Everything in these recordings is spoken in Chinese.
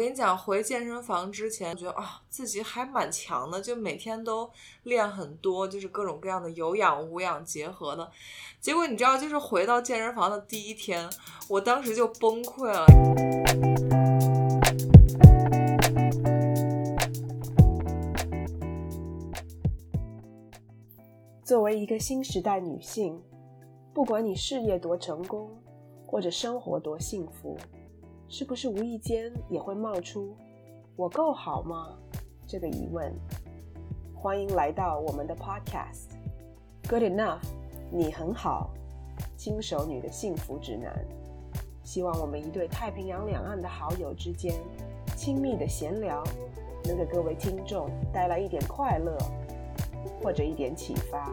我跟你讲，回健身房之前觉得啊自己还蛮强的，就每天都练很多，就是各种各样的有氧无氧结合的。结果你知道，就是回到健身房的第一天，我当时就崩溃了。作为一个新时代女性，不管你事业多成功，或者生活多幸福。是不是无意间也会冒出“我够好吗”这个疑问？欢迎来到我们的 Podcast Good Enough，你很好，轻熟女的幸福指南。希望我们一对太平洋两岸的好友之间亲密的闲聊，能给各位听众带来一点快乐，或者一点启发。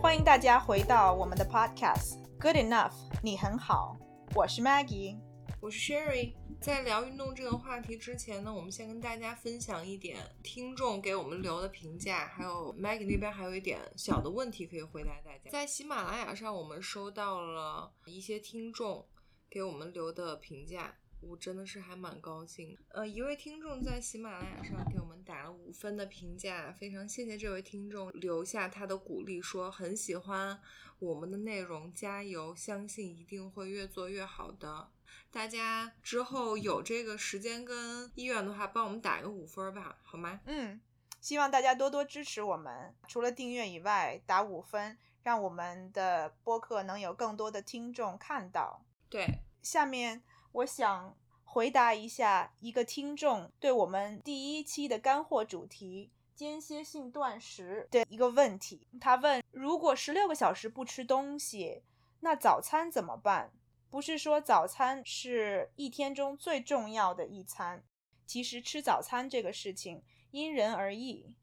欢迎大家回到我们的 Podcast Good Enough，你很好，我是 Maggie，我是 Sherry。在聊运动这个话题之前呢，我们先跟大家分享一点听众给我们留的评价，还有 Maggie 那边还有一点小的问题可以回答大家。在喜马拉雅上，我们收到了一些听众给我们留的评价。我真的是还蛮高兴。呃，一位听众在喜马拉雅上给我们打了五分的评价，非常谢谢这位听众留下他的鼓励，说很喜欢我们的内容，加油，相信一定会越做越好的。大家之后有这个时间跟意愿的话，帮我们打个五分吧，好吗？嗯，希望大家多多支持我们，除了订阅以外，打五分，让我们的播客能有更多的听众看到。对，下面。我想回答一下一个听众对我们第一期的干货主题间歇性断食的一个问题。他问：如果十六个小时不吃东西，那早餐怎么办？不是说早餐是一天中最重要的一餐，其实吃早餐这个事情因人而异。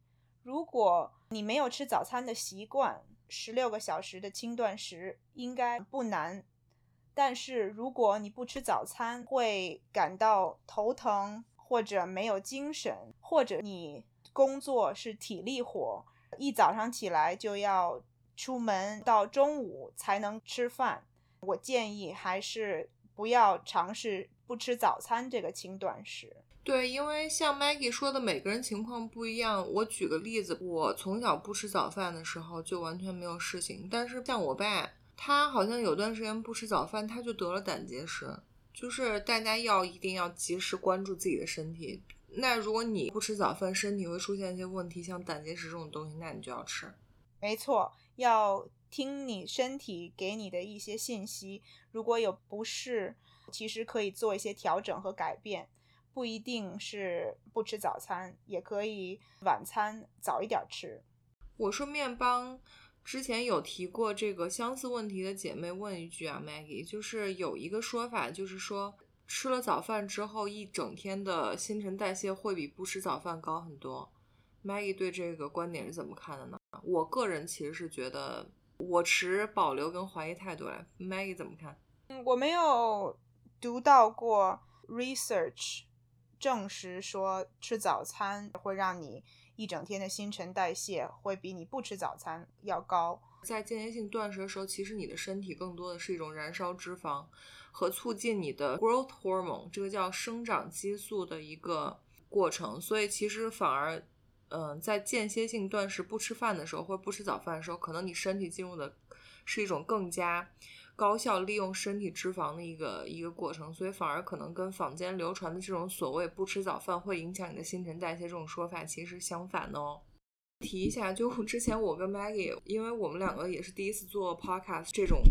如果你没有吃早餐的习惯，十六个小时的轻断食应该不难。但是如果你不吃早餐，会感到头疼，或者没有精神，或者你工作是体力活，一早上起来就要出门，到中午才能吃饭，我建议还是不要尝试不吃早餐这个轻断食。对，因为像 Maggie 说的，每个人情况不一样。我举个例子，我从小不吃早饭的时候就完全没有事情，但是像我爸。他好像有段时间不吃早饭，他就得了胆结石。就是大家要一定要及时关注自己的身体。那如果你不吃早饭，身体会出现一些问题，像胆结石这种东西，那你就要吃。没错，要听你身体给你的一些信息。如果有不适，其实可以做一些调整和改变，不一定是不吃早餐，也可以晚餐早一点吃。我说面包。之前有提过这个相似问题的姐妹问一句啊，Maggie，就是有一个说法，就是说吃了早饭之后一整天的新陈代谢会比不吃早饭高很多。Maggie 对这个观点是怎么看的呢？我个人其实是觉得我持保留跟怀疑态度来。Maggie 怎么看？嗯，我没有读到过 research 证实说吃早餐会让你。一整天的新陈代谢会比你不吃早餐要高。在间歇性断食的时候，其实你的身体更多的是一种燃烧脂肪和促进你的 growth hormone，这个叫生长激素的一个过程。所以其实反而，嗯，在间歇性断食不吃饭的时候，或者不吃早饭的时候，可能你身体进入的是一种更加。高效利用身体脂肪的一个一个过程，所以反而可能跟坊间流传的这种所谓不吃早饭会影响你的新陈代谢这种说法其实相反的哦。提一下，就之前我跟 Maggie，因为我们两个也是第一次做 podcast 这种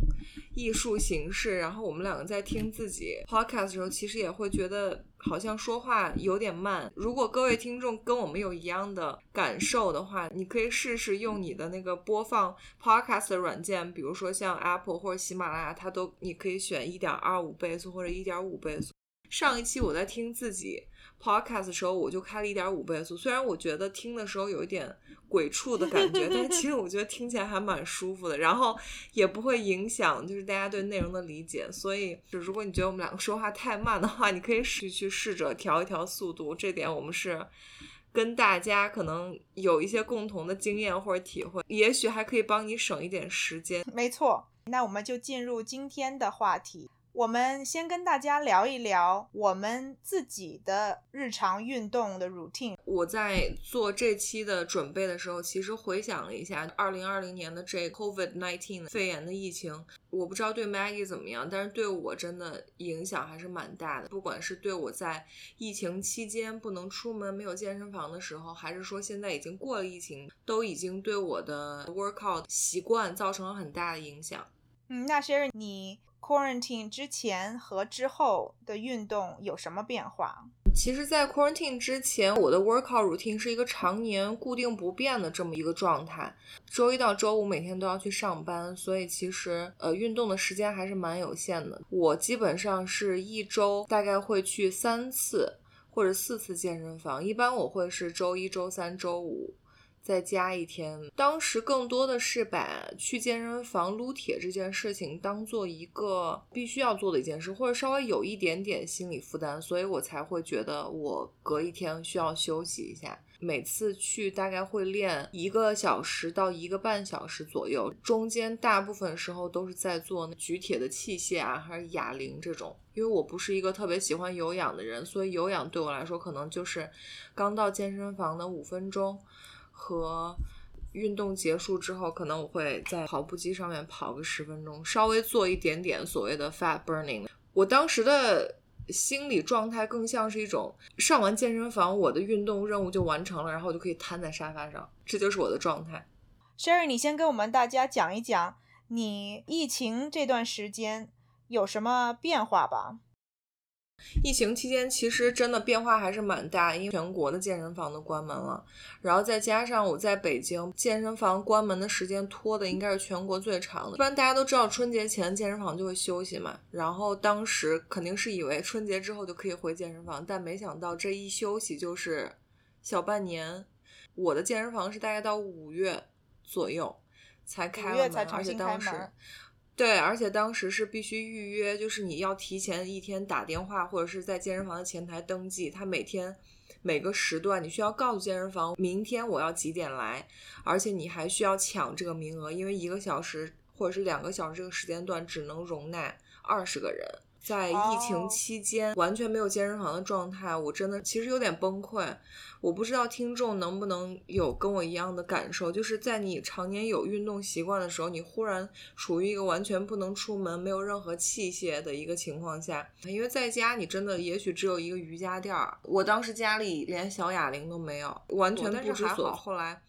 艺术形式，然后我们两个在听自己 podcast 的时候，其实也会觉得好像说话有点慢。如果各位听众跟我们有一样的感受的话，你可以试试用你的那个播放 podcast 的软件，比如说像 Apple 或者喜马拉雅，它都你可以选一点二五倍速或者一点五倍速。上一期我在听自己 podcast 的时候，我就开了一点五倍速，虽然我觉得听的时候有一点。鬼畜的感觉，但其实我觉得听起来还蛮舒服的，然后也不会影响就是大家对内容的理解。所以，就如果你觉得我们两个说话太慢的话，你可以试去试着调一调速度，这点我们是跟大家可能有一些共同的经验或者体会，也许还可以帮你省一点时间。没错，那我们就进入今天的话题。我们先跟大家聊一聊我们自己的日常运动的 routine。我在做这期的准备的时候，其实回想了一下，二零二零年的这 COVID nineteen 肺炎的疫情，我不知道对 Maggie 怎么样，但是对我真的影响还是蛮大的。不管是对我在疫情期间不能出门、没有健身房的时候，还是说现在已经过了疫情，都已经对我的 workout 习惯造成了很大的影响。嗯，那 Sherry 你？Quarantine 之前和之后的运动有什么变化？其实，在 Quarantine 之前，我的 workout routine 是一个常年固定不变的这么一个状态。周一到周五每天都要去上班，所以其实呃运动的时间还是蛮有限的。我基本上是一周大概会去三次或者四次健身房，一般我会是周一周三周五。再加一天，当时更多的是把去健身房撸铁这件事情当做一个必须要做的一件事，或者稍微有一点点心理负担，所以我才会觉得我隔一天需要休息一下。每次去大概会练一个小时到一个半小时左右，中间大部分时候都是在做举铁的器械啊，还是哑铃这种。因为我不是一个特别喜欢有氧的人，所以有氧对我来说可能就是刚到健身房的五分钟。和运动结束之后，可能我会在跑步机上面跑个十分钟，稍微做一点点所谓的 fat burning。我当时的心理状态更像是一种上完健身房，我的运动任务就完成了，然后我就可以瘫在沙发上，这就是我的状态。Sherry，你先跟我们大家讲一讲你疫情这段时间有什么变化吧。疫情期间，其实真的变化还是蛮大，因为全国的健身房都关门了，然后再加上我在北京，健身房关门的时间拖的应该是全国最长的。一般大家都知道春节前健身房就会休息嘛，然后当时肯定是以为春节之后就可以回健身房，但没想到这一休息就是小半年。我的健身房是大概到五月左右才开了门，而且当时。对，而且当时是必须预约，就是你要提前一天打电话，或者是在健身房的前台登记。他每天每个时段，你需要告诉健身房明天我要几点来，而且你还需要抢这个名额，因为一个小时或者是两个小时这个时间段只能容纳二十个人。在疫情期间完全没有健身房的状态，我真的其实有点崩溃。我不知道听众能不能有跟我一样的感受，就是在你常年有运动习惯的时候，你忽然处于一个完全不能出门、没有任何器械的一个情况下。因为在家你真的也许只有一个瑜伽垫儿，我当时家里连小哑铃都没有，完全不知所。后来。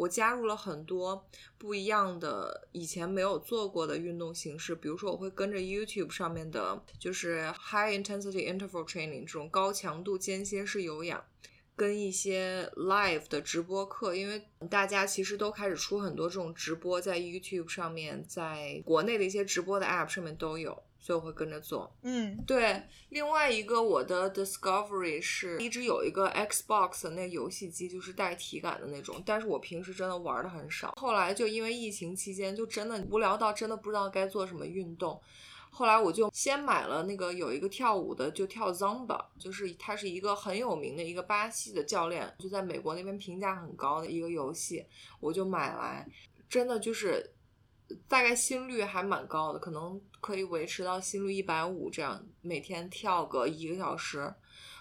我加入了很多不一样的以前没有做过的运动形式，比如说我会跟着 YouTube 上面的，就是 High Intensity Interval Training 这种高强度间歇式有氧，跟一些 Live 的直播课，因为大家其实都开始出很多这种直播，在 YouTube 上面，在国内的一些直播的 App 上面都有。所以我会跟着做，嗯，对。另外一个我的 discovery 是一直有一个 Xbox 那游戏机，就是带体感的那种，但是我平时真的玩的很少。后来就因为疫情期间，就真的无聊到真的不知道该做什么运动。后来我就先买了那个有一个跳舞的，就跳 Zumba，就是它是一个很有名的一个巴西的教练，就在美国那边评价很高的一个游戏，我就买来，真的就是。大概心率还蛮高的，可能可以维持到心率一百五这样，每天跳个一个小时。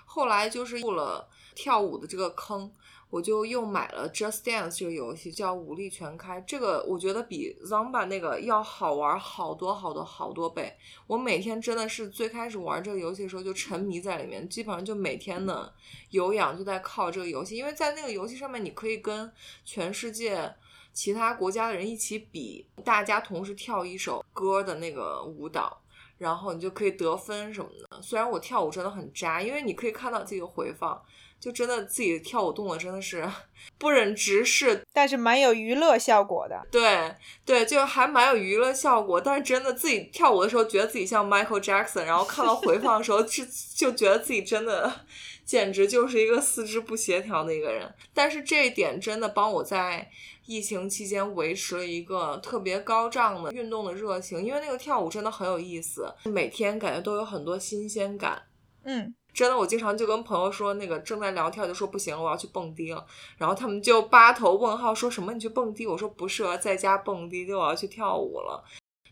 后来就是入了跳舞的这个坑，我就又买了 Just Dance 这个游戏，叫武力全开。这个我觉得比 Zumba 那个要好玩好多好多好多倍。我每天真的是最开始玩这个游戏的时候就沉迷在里面，基本上就每天的有氧就在靠这个游戏，因为在那个游戏上面你可以跟全世界。其他国家的人一起比，大家同时跳一首歌的那个舞蹈，然后你就可以得分什么的。虽然我跳舞真的很渣，因为你可以看到自己的回放，就真的自己跳舞动作真的是 不忍直视，但是蛮有娱乐效果的。对对，就还蛮有娱乐效果，但是真的自己跳舞的时候觉得自己像 Michael Jackson，然后看到回放的时候 就就觉得自己真的简直就是一个四肢不协调的一个人。但是这一点真的帮我在。疫情期间维持了一个特别高涨的运动的热情，因为那个跳舞真的很有意思，每天感觉都有很多新鲜感。嗯，真的，我经常就跟朋友说，那个正在聊天就说不行了，我要去蹦迪了。然后他们就八头问号，说什么你去蹦迪？我说不是，在家蹦迪，就我要去跳舞了。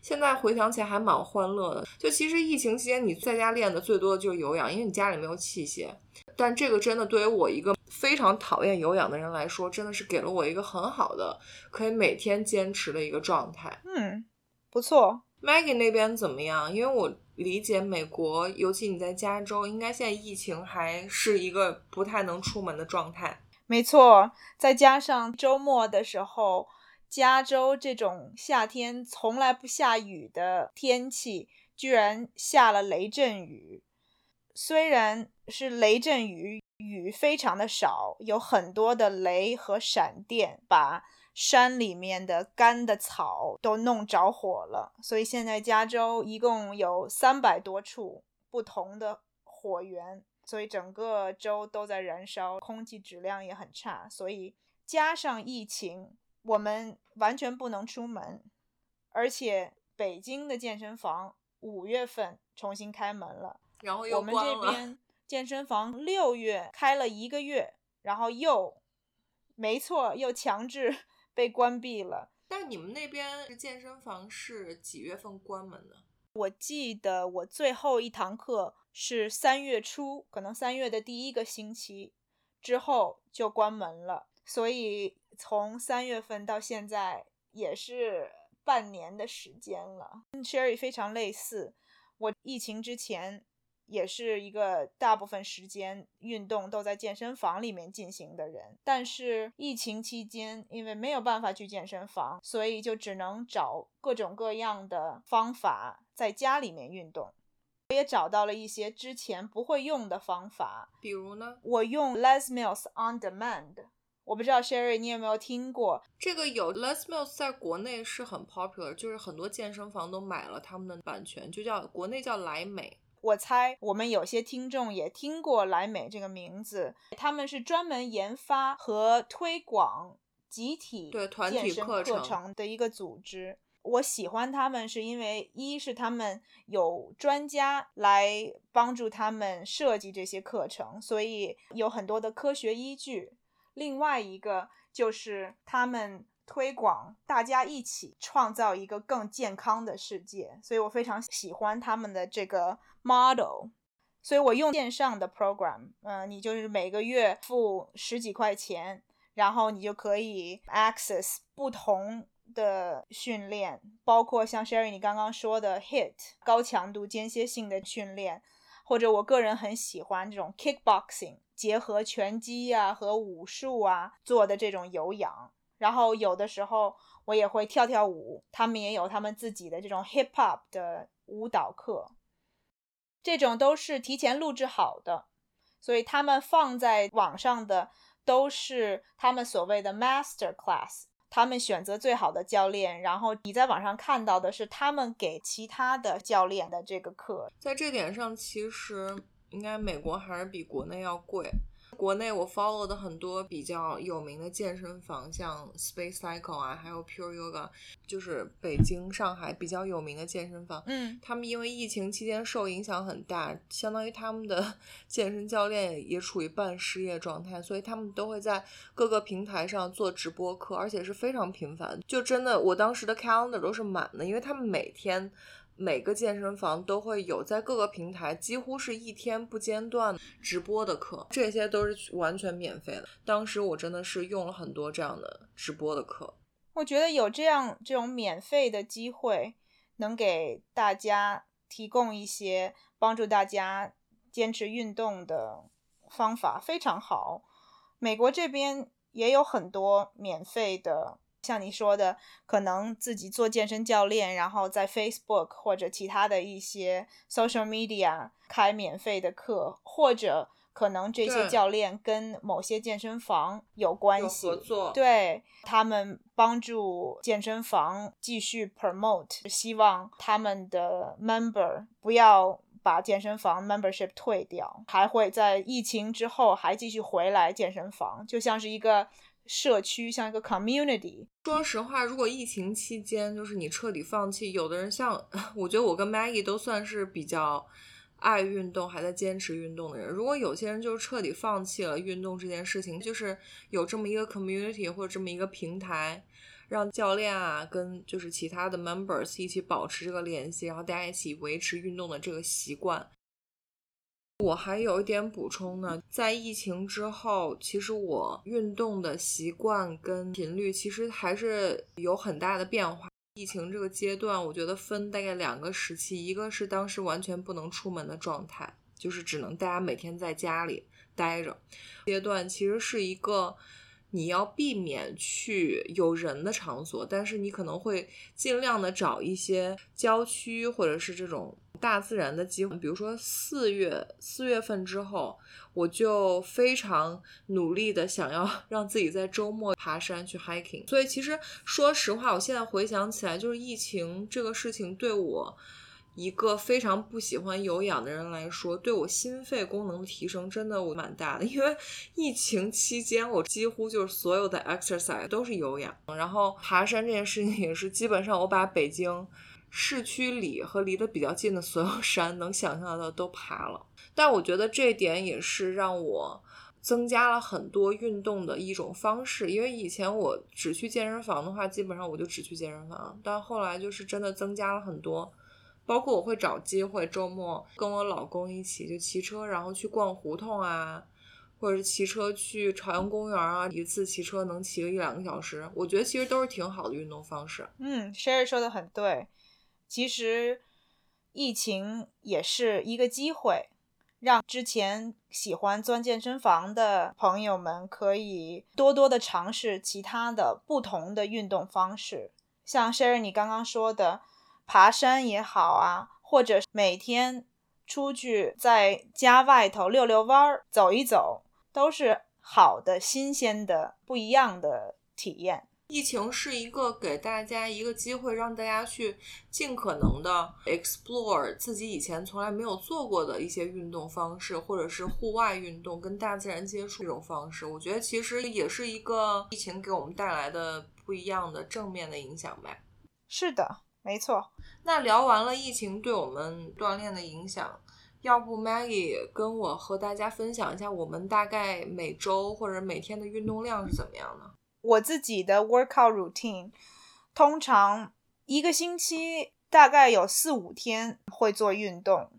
现在回想起来还蛮欢乐的。就其实疫情期间你在家练的最多的就是有氧，因为你家里没有器械。但这个真的对于我一个非常讨厌有氧的人来说，真的是给了我一个很好的可以每天坚持的一个状态。嗯，不错。Maggie 那边怎么样？因为我理解美国，尤其你在加州，应该现在疫情还是一个不太能出门的状态。没错，再加上周末的时候，加州这种夏天从来不下雨的天气，居然下了雷阵雨。虽然是雷阵雨，雨非常的少，有很多的雷和闪电，把。山里面的干的草都弄着火了，所以现在加州一共有三百多处不同的火源，所以整个州都在燃烧，空气质量也很差。所以加上疫情，我们完全不能出门，而且北京的健身房五月份重新开门了，然后我们这边 健身房六月开了一个月，然后又，没错，又强制。被关闭了，但你们那边健身房是几月份关门的？我记得我最后一堂课是三月初，可能三月的第一个星期之后就关门了，所以从三月份到现在也是半年的时间了。跟 Sherry 非常类似，我疫情之前。也是一个大部分时间运动都在健身房里面进行的人，但是疫情期间，因为没有办法去健身房，所以就只能找各种各样的方法在家里面运动。我也找到了一些之前不会用的方法，比如呢，我用 Les Mills On Demand，我不知道 Sherry 你有没有听过这个？有 Les Mills 在国内是很 popular，就是很多健身房都买了他们的版权，就叫国内叫莱美。我猜我们有些听众也听过莱美这个名字，他们是专门研发和推广集体对团体课程的一个组织。我喜欢他们是因为一是他们有专家来帮助他们设计这些课程，所以有很多的科学依据；另外一个就是他们推广大家一起创造一个更健康的世界，所以我非常喜欢他们的这个。model，所以我用线上的 program，嗯，你就是每个月付十几块钱，然后你就可以 access 不同的训练，包括像 Sherry 你刚刚说的 hit 高强度间歇性的训练，或者我个人很喜欢这种 kickboxing 结合拳击呀和武术啊做的这种有氧，然后有的时候我也会跳跳舞，他们也有他们自己的这种 hip hop 的舞蹈课。这种都是提前录制好的，所以他们放在网上的都是他们所谓的 master class，他们选择最好的教练，然后你在网上看到的是他们给其他的教练的这个课。在这点上，其实应该美国还是比国内要贵。国内我 follow 的很多比较有名的健身房，像 Space Cycle 啊，还有 Pure Yoga，就是北京、上海比较有名的健身房。嗯，他们因为疫情期间受影响很大，相当于他们的 健身教练也处于半失业状态，所以他们都会在各个平台上做直播课，而且是非常频繁。就真的，我当时的 calendar 都是满的，因为他们每天。每个健身房都会有在各个平台几乎是一天不间断直播的课，这些都是完全免费的。当时我真的是用了很多这样的直播的课。我觉得有这样这种免费的机会，能给大家提供一些帮助大家坚持运动的方法，非常好。美国这边也有很多免费的。像你说的，可能自己做健身教练，然后在 Facebook 或者其他的一些 social media 开免费的课，或者可能这些教练跟某些健身房有关系，合作，对他们帮助健身房继续 promote，希望他们的 member 不要把健身房 membership 退掉，还会在疫情之后还继续回来健身房，就像是一个。社区像一个 community。说实话，如果疫情期间就是你彻底放弃，有的人像 我觉得我跟 Maggie 都算是比较爱运动还在坚持运动的人。如果有些人就是彻底放弃了运动这件事情，就是有这么一个 community 或者这么一个平台，让教练啊跟就是其他的 members 一起保持这个联系，然后大家一起维持运动的这个习惯。我还有一点补充呢，在疫情之后，其实我运动的习惯跟频率其实还是有很大的变化。疫情这个阶段，我觉得分大概两个时期，一个是当时完全不能出门的状态，就是只能大家每天在家里待着。阶段其实是一个你要避免去有人的场所，但是你可能会尽量的找一些郊区或者是这种大自然的机会。比如说四月四月份之后，我就非常努力的想要 让自己在周末爬山去 hiking。所以其实说实话，我现在回想起来，就是疫情这个事情对我。一个非常不喜欢有氧的人来说，对我心肺功能的提升真的我蛮大的。因为疫情期间，我几乎就是所有的 exercise 都是有氧，然后爬山这件事情也是基本上我把北京市区里和离得比较近的所有山能想象的都爬了。但我觉得这点也是让我增加了很多运动的一种方式。因为以前我只去健身房的话，基本上我就只去健身房，但后来就是真的增加了很多。包括我会找机会周末跟我老公一起就骑车，然后去逛胡同啊，或者是骑车去朝阳公园啊，一次骑车能骑个一两个小时，我觉得其实都是挺好的运动方式。嗯，Sherry 说的很对，其实疫情也是一个机会，让之前喜欢钻健身房的朋友们可以多多的尝试其他的不同的运动方式，像 Sherry 你刚刚说的。爬山也好啊，或者每天出去在家外头遛遛弯儿、走一走，都是好的、新鲜的、不一样的体验。疫情是一个给大家一个机会，让大家去尽可能的 explore 自己以前从来没有做过的一些运动方式，或者是户外运动、跟大自然接触这种方式。我觉得其实也是一个疫情给我们带来的不一样的正面的影响吧。是的。没错，那聊完了疫情对我们锻炼的影响，要不 Maggie 跟我和大家分享一下我们大概每周或者每天的运动量是怎么样的？我自己的 workout routine，通常一个星期大概有四五天会做运动。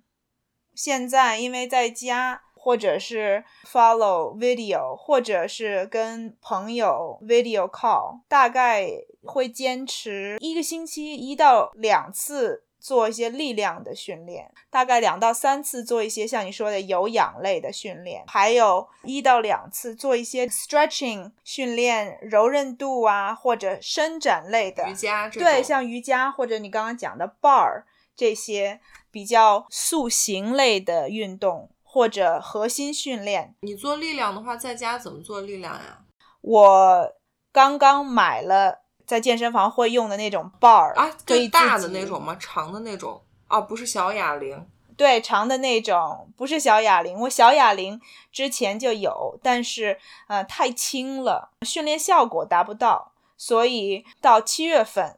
现在因为在家。或者是 follow video，或者是跟朋友 video call，大概会坚持一个星期一到两次做一些力量的训练，大概两到三次做一些像你说的有氧类的训练，还有一到两次做一些 stretching 训练，柔韧度啊或者伸展类的瑜伽，对，像瑜伽或者你刚刚讲的 bar 这些比较塑形类的运动。或者核心训练，你做力量的话，在家怎么做力量呀？我刚刚买了在健身房会用的那种 bar 啊，最大的那种吗？长的那种？哦，不是小哑铃。对，长的那种，不是小哑铃。我小哑铃之前就有，但是呃太轻了，训练效果达不到。所以到七月份，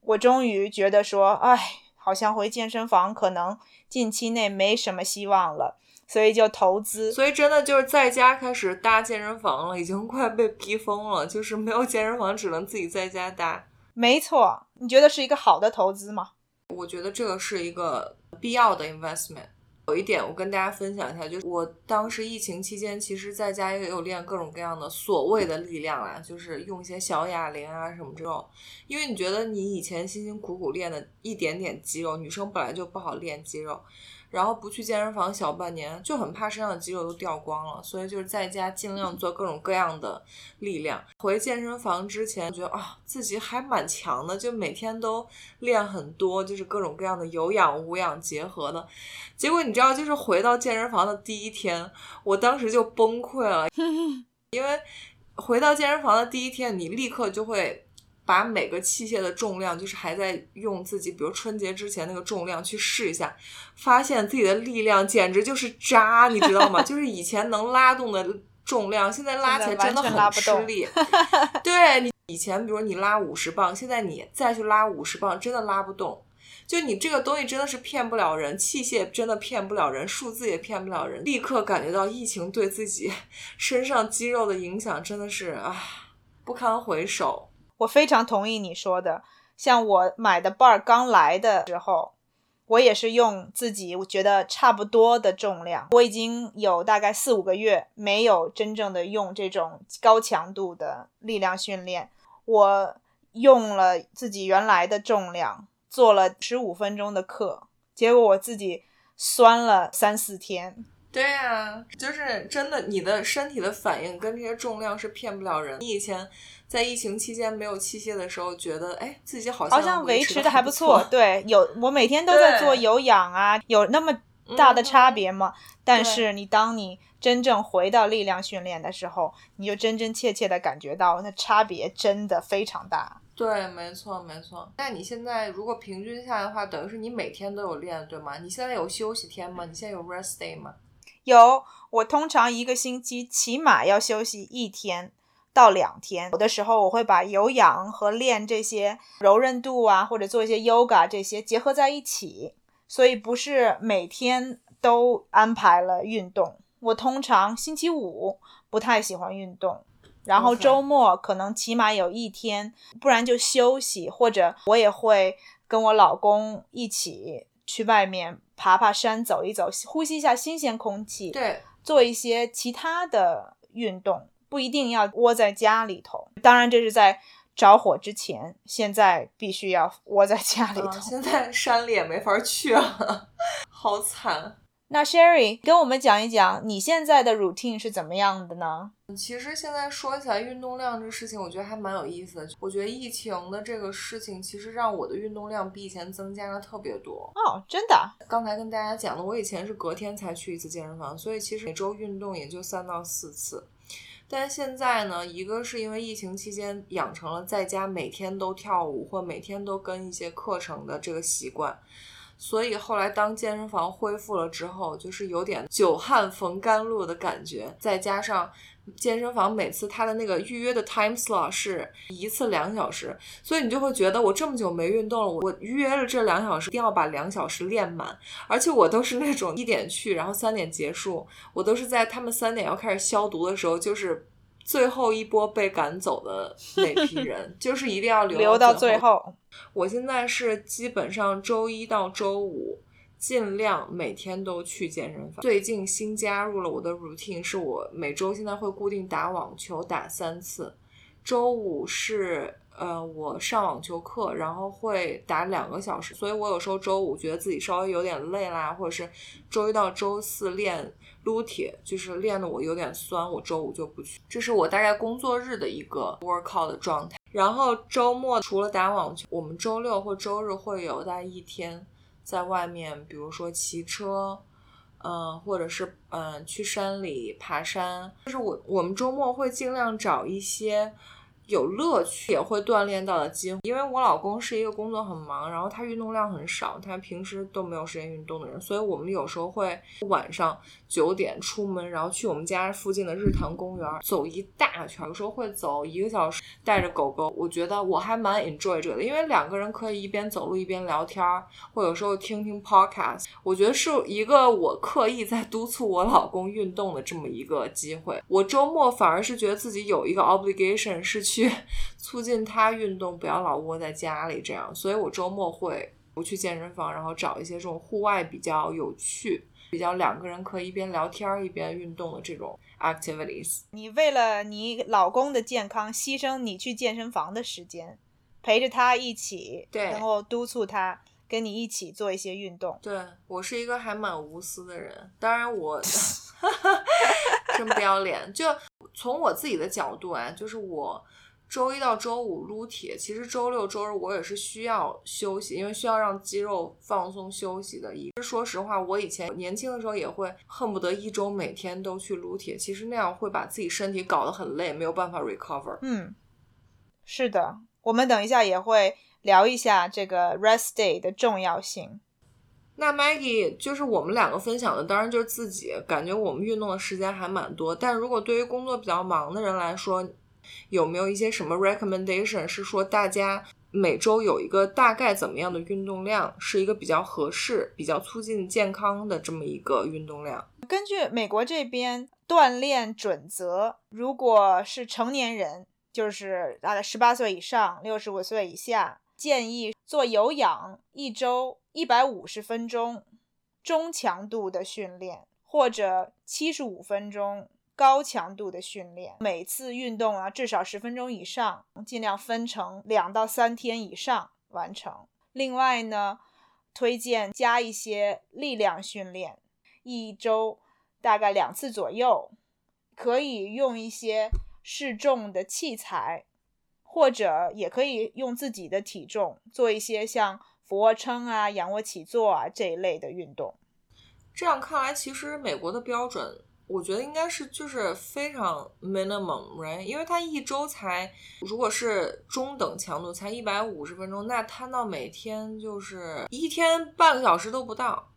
我终于觉得说，哎，好像回健身房可能近期内没什么希望了。所以就投资，所以真的就是在家开始搭健身房了，已经快被逼疯了。就是没有健身房，只能自己在家搭。没错，你觉得是一个好的投资吗？我觉得这个是一个必要的 investment。有一点我跟大家分享一下，就是我当时疫情期间，其实在家也有练各种各样的所谓的力量啦，就是用一些小哑铃啊什么这种。因为你觉得你以前辛辛苦苦练的一点点肌肉，女生本来就不好练肌肉。然后不去健身房小半年，就很怕身上的肌肉都掉光了，所以就是在家尽量做各种各样的力量。回健身房之前觉得啊自己还蛮强的，就每天都练很多，就是各种各样的有氧无氧结合的。结果你知道，就是回到健身房的第一天，我当时就崩溃了，因为回到健身房的第一天，你立刻就会。把每个器械的重量，就是还在用自己，比如春节之前那个重量去试一下，发现自己的力量简直就是渣，你知道吗？就是以前能拉动的重量，现在拉起来真的很吃力。对你以前，比如你拉五十磅，现在你再去拉五十磅，真的拉不动。就你这个东西真的是骗不了人，器械真的骗不了人，数字也骗不了人。立刻感觉到疫情对自己 身上肌肉的影响真的是啊，不堪回首。我非常同意你说的，像我买的 bar 刚来的时候，我也是用自己我觉得差不多的重量。我已经有大概四五个月没有真正的用这种高强度的力量训练，我用了自己原来的重量。做了十五分钟的课，结果我自己酸了三四天。对呀，就是真的，你的身体的反应跟这些重量是骗不了人。你以前在疫情期间没有器械的时候，觉得哎自己好像好像维持的还不错。对，有我每天都在做有氧啊，有那么大的差别吗？但是你当你真正回到力量训练的时候，你就真真切切的感觉到那差别真的非常大。对，没错，没错。那你现在如果平均下来的话，等于是你每天都有练，对吗？你现在有休息天吗？你现在有 rest day 吗？有，我通常一个星期起码要休息一天到两天。有的时候我会把有氧和练这些柔韧度啊，或者做一些 yoga 这些结合在一起，所以不是每天都安排了运动。我通常星期五不太喜欢运动。然后周末可能起码有一天，不然就休息，或者我也会跟我老公一起去外面爬爬山、走一走，呼吸一下新鲜空气，对，做一些其他的运动，不一定要窝在家里头。当然这是在着火之前，现在必须要窝在家里头。现在山里也没法去啊，好惨。那 Sherry 跟我们讲一讲你现在的 routine 是怎么样的呢？其实现在说起来运动量这事情，我觉得还蛮有意思的。我觉得疫情的这个事情，其实让我的运动量比以前增加了特别多。哦，真的？刚才跟大家讲的，我以前是隔天才去一次健身房，所以其实每周运动也就三到四次。但现在呢，一个是因为疫情期间养成了在家每天都跳舞或每天都跟一些课程的这个习惯。所以后来当健身房恢复了之后，就是有点久旱逢甘露的感觉。再加上健身房每次它的那个预约的 time slot 是一次两小时，所以你就会觉得我这么久没运动了，我预约了这两小时，一定要把两小时练满。而且我都是那种一点去，然后三点结束，我都是在他们三点要开始消毒的时候，就是最后一波被赶走的那批人，就是一定要留到最后。我现在是基本上周一到周五尽量每天都去健身房。最近新加入了我的 routine，是我每周现在会固定打网球打三次。周五是呃我上网球课，然后会打两个小时，所以我有时候周五觉得自己稍微有点累啦，或者是周一到周四练撸铁，就是练的我有点酸，我周五就不去。这是我大概工作日的一个 workout 的状态。然后周末除了打网球，我们周六或周日会有大概一天在外面，比如说骑车，嗯，或者是嗯去山里爬山。就是我我们周末会尽量找一些。有乐趣也会锻炼到的机会，因为我老公是一个工作很忙，然后他运动量很少，他平时都没有时间运动的人，所以我们有时候会晚上九点出门，然后去我们家附近的日坛公园走一大圈，有时候会走一个小时，带着狗狗。我觉得我还蛮 enjoy 这个的，因为两个人可以一边走路一边聊天，或有时候听听 podcast。我觉得是一个我刻意在督促我老公运动的这么一个机会。我周末反而是觉得自己有一个 obligation 是去。去 促进他运动，不要老窝在家里这样。所以我周末会不去健身房，然后找一些这种户外比较有趣、比较两个人可以一边聊天一边运动的这种 activities。你为了你老公的健康，牺牲你去健身房的时间，陪着他一起，对，然后督促他跟你一起做一些运动。对我是一个还蛮无私的人，当然我 真不要脸。就从我自己的角度啊，就是我。周一到周五撸铁，其实周六周日我也是需要休息，因为需要让肌肉放松休息的。一说实话，我以前年轻的时候也会恨不得一周每天都去撸铁，其实那样会把自己身体搞得很累，没有办法 recover。嗯，是的，我们等一下也会聊一下这个 rest day 的重要性。那 Maggie 就是我们两个分享的，当然就是自己感觉我们运动的时间还蛮多，但如果对于工作比较忙的人来说，有没有一些什么 recommendation 是说大家每周有一个大概怎么样的运动量，是一个比较合适、比较促进健康的这么一个运动量。根据美国这边锻炼准则，如果是成年人，就是大概十八岁以上、六十五岁以下，建议做有氧，一周一百五十分钟中强度的训练，或者七十五分钟。高强度的训练，每次运动啊至少十分钟以上，尽量分成两到三天以上完成。另外呢，推荐加一些力量训练，一周大概两次左右，可以用一些适重的器材，或者也可以用自己的体重做一些像俯卧撑啊、仰卧起坐啊这一类的运动。这样看来，其实美国的标准。我觉得应该是就是非常 minimum，right？因为他一周才，如果是中等强度才一百五十分钟，那摊到每天就是一天半个小时都不到。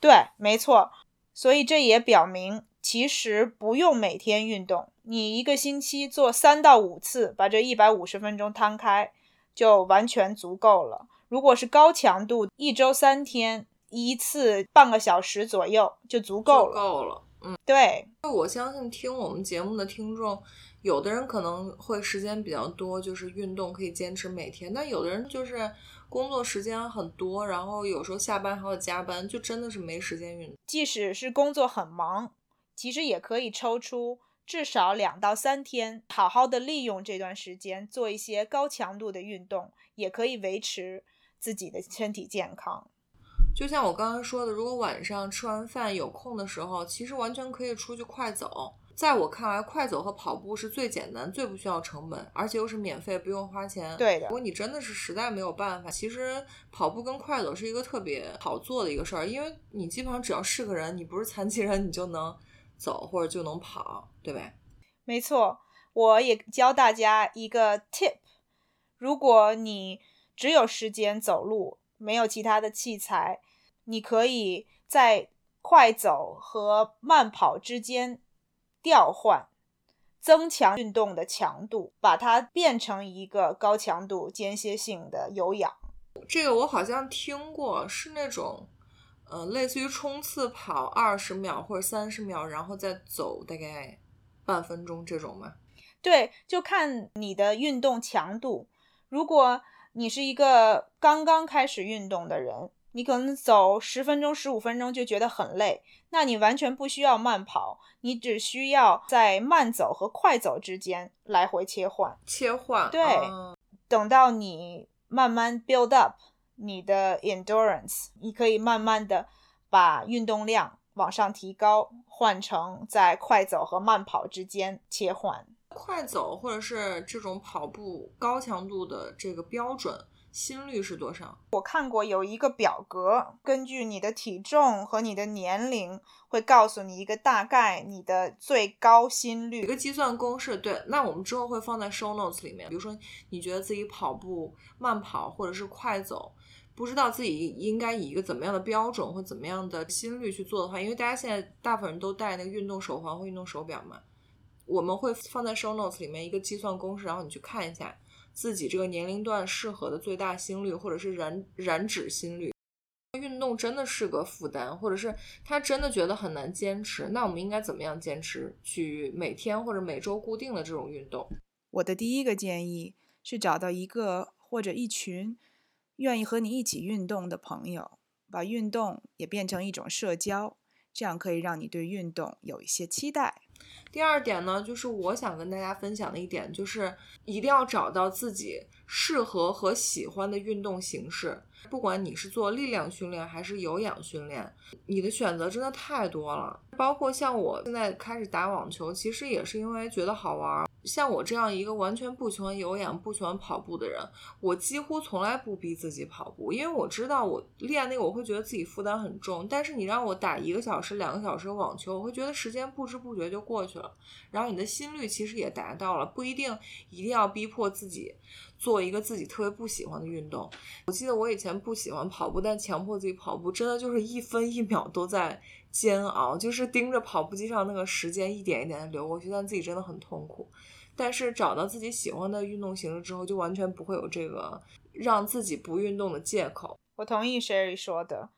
对，没错。所以这也表明，其实不用每天运动，你一个星期做三到五次，把这一百五十分钟摊开，就完全足够了。如果是高强度，一周三天，一次半个小时左右就足够了。够了。嗯，对，我相信听我们节目的听众，有的人可能会时间比较多，就是运动可以坚持每天，但有的人就是工作时间很多，然后有时候下班还要加班，就真的是没时间运动。即使是工作很忙，其实也可以抽出至少两到三天，好好的利用这段时间做一些高强度的运动，也可以维持自己的身体健康。就像我刚刚说的，如果晚上吃完饭有空的时候，其实完全可以出去快走。在我看来，快走和跑步是最简单、最不需要成本，而且又是免费，不用花钱。对的。如果你真的是实在没有办法，其实跑步跟快走是一个特别好做的一个事儿，因为你基本上只要是个人，你不是残疾人，你就能走或者就能跑，对呗？没错，我也教大家一个 tip：如果你只有时间走路。没有其他的器材，你可以在快走和慢跑之间调换，增强运动的强度，把它变成一个高强度间歇性的有氧。这个我好像听过，是那种，呃，类似于冲刺跑二十秒或者三十秒，然后再走大概半分钟这种吗？对，就看你的运动强度，如果。你是一个刚刚开始运动的人，你可能走十分钟、十五分钟就觉得很累，那你完全不需要慢跑，你只需要在慢走和快走之间来回切换。切换，对，等到你慢慢 build up 你的 endurance，你可以慢慢的把运动量往上提高，换成在快走和慢跑之间切换。快走或者是这种跑步高强度的这个标准心率是多少？我看过有一个表格，根据你的体重和你的年龄，会告诉你一个大概你的最高心率。一个计算公式，对，那我们之后会放在 show notes 里面。比如说，你觉得自己跑步慢跑或者是快走，不知道自己应该以一个怎么样的标准或怎么样的心率去做的话，因为大家现在大部分人都戴那个运动手环或运动手表嘛。我们会放在 show notes 里面一个计算公式，然后你去看一下自己这个年龄段适合的最大心率或者是燃燃脂心率。运动真的是个负担，或者是他真的觉得很难坚持，那我们应该怎么样坚持去每天或者每周固定的这种运动？我的第一个建议是找到一个或者一群愿意和你一起运动的朋友，把运动也变成一种社交，这样可以让你对运动有一些期待。第二点呢，就是我想跟大家分享的一点，就是一定要找到自己适合和喜欢的运动形式。不管你是做力量训练还是有氧训练，你的选择真的太多了。包括像我现在开始打网球，其实也是因为觉得好玩。像我这样一个完全不喜欢有氧、不喜欢跑步的人，我几乎从来不逼自己跑步，因为我知道我练那个我会觉得自己负担很重。但是你让我打一个小时、两个小时网球，我会觉得时间不知不觉就过去了。然后你的心率其实也达到了，不一定一定要逼迫自己做一个自己特别不喜欢的运动。我记得我以前不喜欢跑步，但强迫自己跑步，真的就是一分一秒都在煎熬，就是盯着跑步机上那个时间一点一点的流过去，但自己真的很痛苦。但是找到自己喜欢的运动形式之后，就完全不会有这个让自己不运动的借口。我同意 Sherry 说的，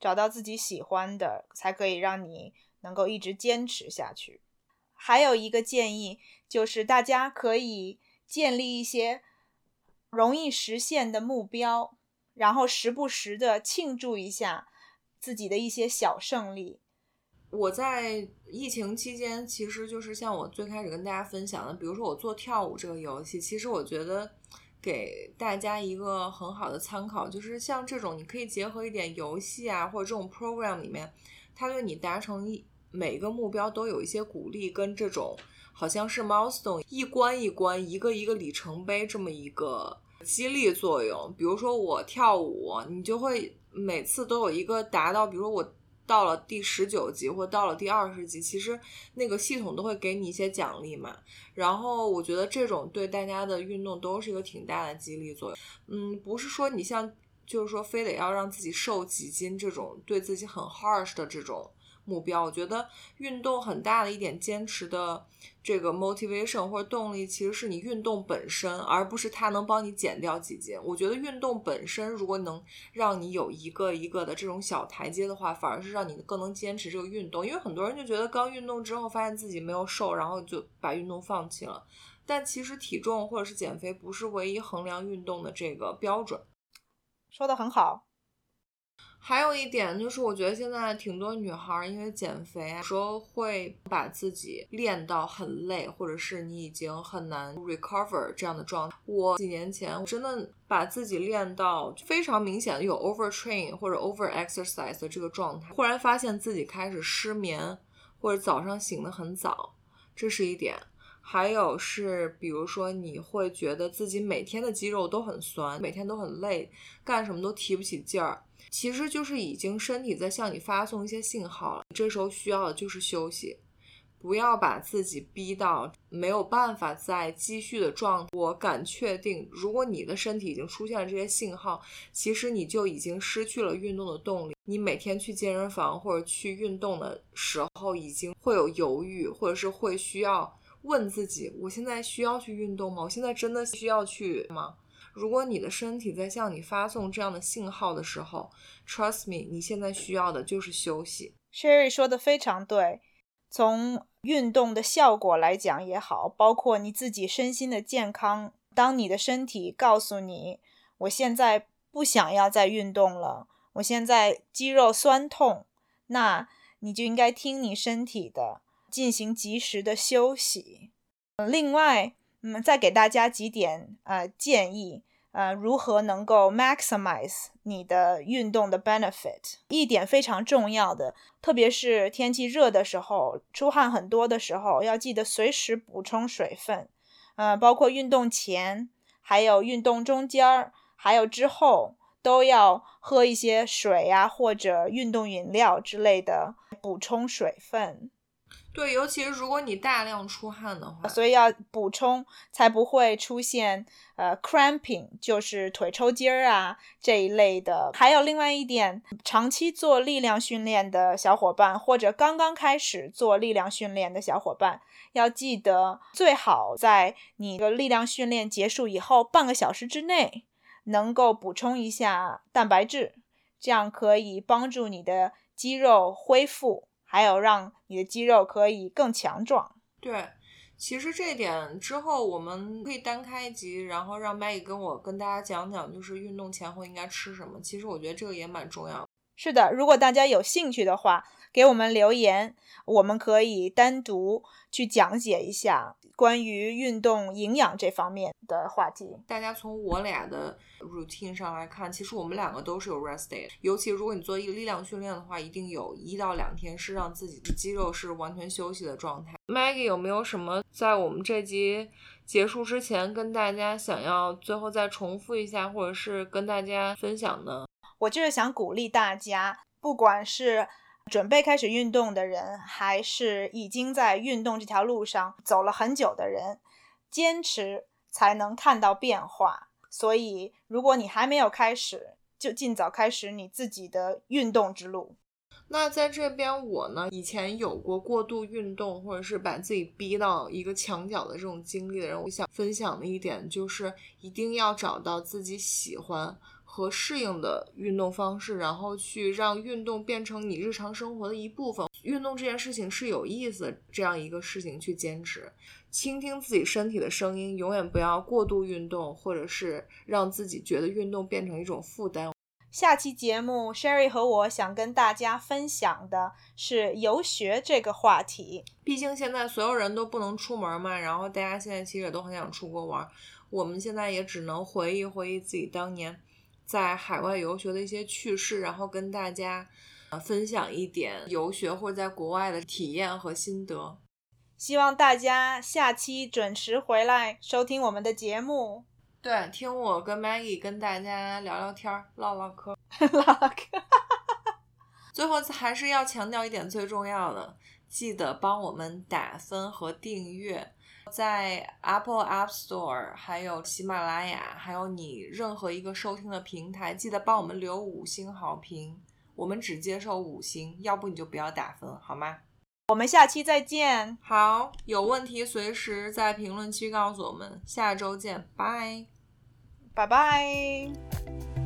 找到自己喜欢的，才可以让你能够一直坚持下去。还有一个建议就是，大家可以建立一些容易实现的目标，然后时不时的庆祝一下自己的一些小胜利。我在疫情期间，其实就是像我最开始跟大家分享的，比如说我做跳舞这个游戏，其实我觉得给大家一个很好的参考，就是像这种你可以结合一点游戏啊，或者这种 program 里面，它对你达成一每个目标都有一些鼓励跟这种好像是 milestone 一关一关一个一个里程碑这么一个激励作用。比如说我跳舞，你就会每次都有一个达到，比如说我。到了第十九级或到了第二十级，其实那个系统都会给你一些奖励嘛。然后我觉得这种对大家的运动都是一个挺大的激励作用。嗯，不是说你像就是说非得要让自己瘦几斤这种对自己很 harsh 的这种。目标，我觉得运动很大的一点坚持的这个 motivation 或者动力，其实是你运动本身，而不是它能帮你减掉几斤。我觉得运动本身如果能让你有一个一个的这种小台阶的话，反而是让你更能坚持这个运动。因为很多人就觉得刚运动之后发现自己没有瘦，然后就把运动放弃了。但其实体重或者是减肥不是唯一衡量运动的这个标准。说的很好。还有一点就是，我觉得现在挺多女孩因为减肥，有时候会把自己练到很累，或者是你已经很难 recover 这样的状态。我几年前真的把自己练到非常明显的有 overtrain 或者 over exercise 的这个状态，忽然发现自己开始失眠，或者早上醒得很早，这是一点。还有是，比如说你会觉得自己每天的肌肉都很酸，每天都很累，干什么都提不起劲儿。其实就是已经身体在向你发送一些信号了，这时候需要的就是休息，不要把自己逼到没有办法再继续的状态。我敢确定，如果你的身体已经出现了这些信号，其实你就已经失去了运动的动力。你每天去健身房或者去运动的时候，已经会有犹豫，或者是会需要问自己：我现在需要去运动吗？我现在真的需要去吗？如果你的身体在向你发送这样的信号的时候，Trust me，你现在需要的就是休息。Sherry 说的非常对，从运动的效果来讲也好，包括你自己身心的健康，当你的身体告诉你我现在不想要再运动了，我现在肌肉酸痛，那你就应该听你身体的，进行及时的休息。另外，嗯，再给大家几点呃建议。呃，如何能够 maximize 你的运动的 benefit？一点非常重要的，特别是天气热的时候，出汗很多的时候，要记得随时补充水分。呃，包括运动前，还有运动中间儿，还有之后，都要喝一些水呀，或者运动饮料之类的，补充水分。对，尤其是如果你大量出汗的话，所以要补充，才不会出现呃 cramping，就是腿抽筋儿啊这一类的。还有另外一点，长期做力量训练的小伙伴，或者刚刚开始做力量训练的小伙伴，要记得最好在你的力量训练结束以后半个小时之内，能够补充一下蛋白质，这样可以帮助你的肌肉恢复。还有让你的肌肉可以更强壮。对，其实这点之后我们可以单开一集，然后让 Maggie 跟我跟大家讲讲，就是运动前后应该吃什么。其实我觉得这个也蛮重要。是的，如果大家有兴趣的话，给我们留言，我们可以单独去讲解一下关于运动营养这方面的话题。大家从我俩的 routine 上来看，其实我们两个都是有 rest day，尤其如果你做一个力量训练的话，一定有一到两天是让自己的肌肉是完全休息的状态。Maggie 有没有什么在我们这集结束之前跟大家想要最后再重复一下，或者是跟大家分享的？我就是想鼓励大家，不管是准备开始运动的人，还是已经在运动这条路上走了很久的人，坚持才能看到变化。所以，如果你还没有开始，就尽早开始你自己的运动之路。那在这边我呢，以前有过过度运动，或者是把自己逼到一个墙角的这种经历的人，我想分享的一点就是，一定要找到自己喜欢和适应的运动方式，然后去让运动变成你日常生活的一部分。运动这件事情是有意思，这样一个事情去坚持，倾听自己身体的声音，永远不要过度运动，或者是让自己觉得运动变成一种负担。下期节目，Sherry 和我想跟大家分享的是游学这个话题。毕竟现在所有人都不能出门嘛，然后大家现在其实也都很想出国玩。我们现在也只能回忆回忆自己当年在海外游学的一些趣事，然后跟大家呃分享一点游学或者在国外的体验和心得。希望大家下期准时回来收听我们的节目。对，听我跟 Maggie 跟大家聊聊天儿，唠唠嗑。唠嗑，最后还是要强调一点最重要的，记得帮我们打分和订阅，在 Apple App Store、还有喜马拉雅，还有你任何一个收听的平台，记得帮我们留五星好评。我们只接受五星，要不你就不要打分，好吗？我们下期再见。好，有问题随时在评论区告诉我们。下周见，拜。拜拜。